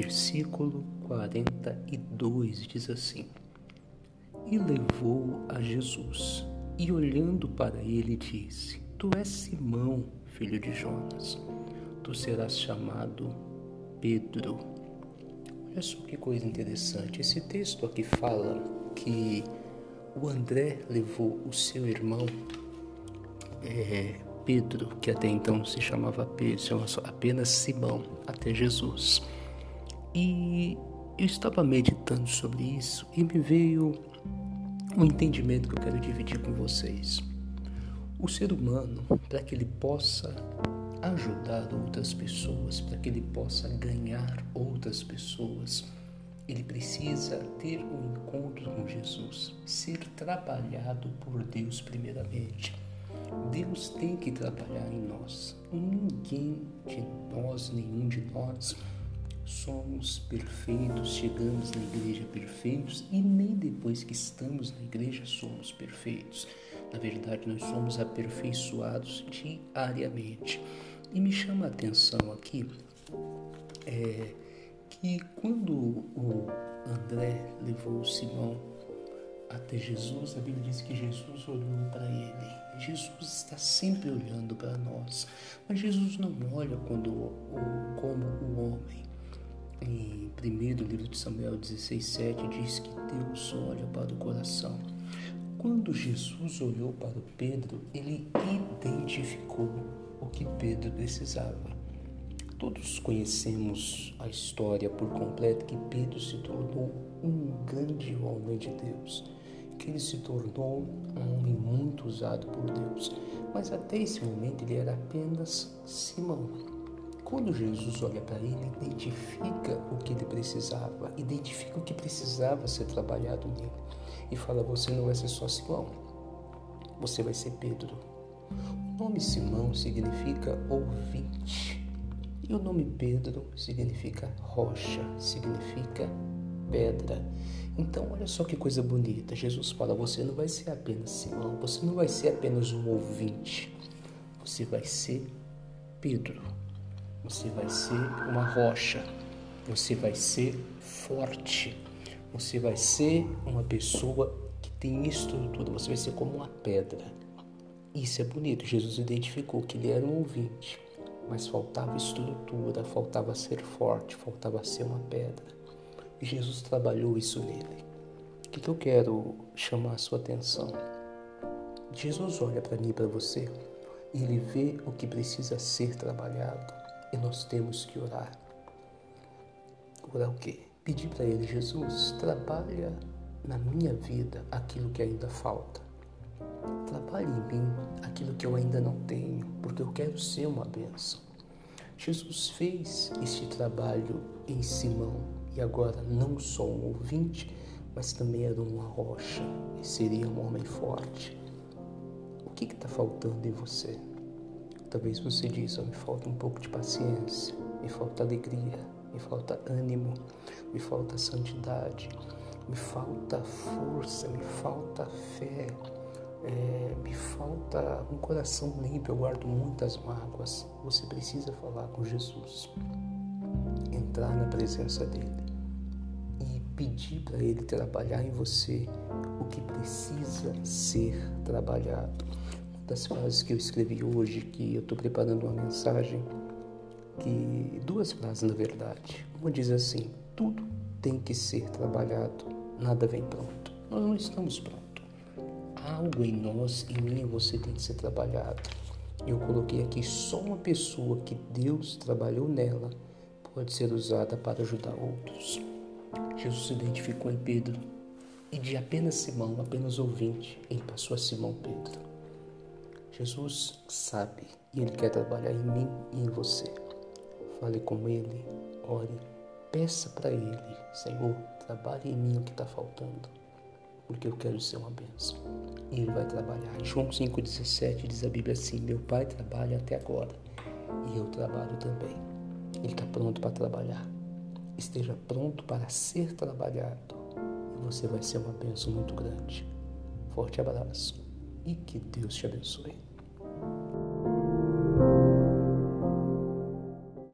versículo 42 diz assim: E levou a Jesus, e olhando para ele disse: Tu és Simão, filho de Jonas, tu serás chamado Pedro. Olha só que coisa interessante. Esse texto aqui fala que o André levou o seu irmão é, Pedro, que até então se chamava Pedro, apenas Simão, até Jesus. E eu estava meditando sobre isso e me veio um entendimento que eu quero dividir com vocês. O ser humano, para que ele possa ajudar outras pessoas, para que ele possa ganhar outras pessoas, ele precisa ter um encontro com Jesus, ser trabalhado por Deus primeiramente. Deus tem que trabalhar em nós. Ninguém de nós, nenhum de nós, somos perfeitos, chegamos na igreja perfeitos e nem depois que estamos na igreja somos perfeitos. Na verdade, nós somos aperfeiçoados diariamente. E me chama a atenção aqui é, que quando o André levou o Simão até Jesus, a Bíblia diz que Jesus olhou para ele. Jesus está sempre olhando para nós, mas Jesus não olha quando, como o homem. Em 1 livro de Samuel 16,7 diz que Deus olha para o coração. Quando Jesus olhou para Pedro, ele identificou o que Pedro precisava. Todos conhecemos a história por completo que Pedro se tornou um grande homem de Deus, que ele se tornou um homem muito usado por Deus. Mas até esse momento ele era apenas Simão. Quando Jesus olha para ele, identifica o que ele precisava, identifica o que precisava ser trabalhado nele e fala: Você não vai ser só Simão, você vai ser Pedro. O nome Simão significa ouvinte. E o nome Pedro significa rocha, significa pedra. Então, olha só que coisa bonita. Jesus fala: você não vai ser apenas Simão, você não vai ser apenas um ouvinte, você vai ser Pedro, você vai ser uma rocha, você vai ser forte, você vai ser uma pessoa que tem estrutura, você vai ser como uma pedra. Isso é bonito. Jesus identificou que ele era um ouvinte mas faltava estrutura, faltava ser forte, faltava ser uma pedra. Jesus trabalhou isso nele. O que, eu quero chamar a sua atenção? Jesus olha para mim e para você e ele vê o que precisa ser trabalhado e nós temos que orar. Orar o quê? Pedir para ele, Jesus, trabalha na minha vida aquilo que ainda falta. Trabalhe em mim aquilo que eu ainda não tenho, porque eu quero ser uma bênção. Jesus fez este trabalho em Simão e agora não só um ouvinte, mas também era uma rocha e seria um homem forte. O que está faltando em você? Talvez você diz, me falta um pouco de paciência, me falta alegria, me falta ânimo, me falta santidade, me falta força, me falta fé, é, me falta um coração limpo, eu guardo muitas mágoas. Você precisa falar com Jesus, entrar na presença dele e pedir para ele trabalhar em você o que precisa ser trabalhado. Das frases que eu escrevi hoje, que eu estou preparando uma mensagem, que duas frases na verdade. Uma diz assim: tudo tem que ser trabalhado, nada vem pronto. Nós não estamos prontos algo em nós, em mim você tem que ser trabalhado. Eu coloquei aqui só uma pessoa que Deus trabalhou nela pode ser usada para ajudar outros. Jesus se identificou em Pedro e de apenas Simão, apenas ouvinte, ele passou a Simão Pedro. Jesus sabe e ele quer trabalhar em mim e em você. Fale com ele, ore, peça para ele, Senhor, trabalhe em mim o que está faltando porque eu quero ser uma bênção. E ele vai trabalhar. João 5,17 diz a Bíblia assim: Meu pai trabalha até agora e eu trabalho também. Ele está pronto para trabalhar. Esteja pronto para ser trabalhado e você vai ser uma bênção muito grande. Forte abraço e que Deus te abençoe.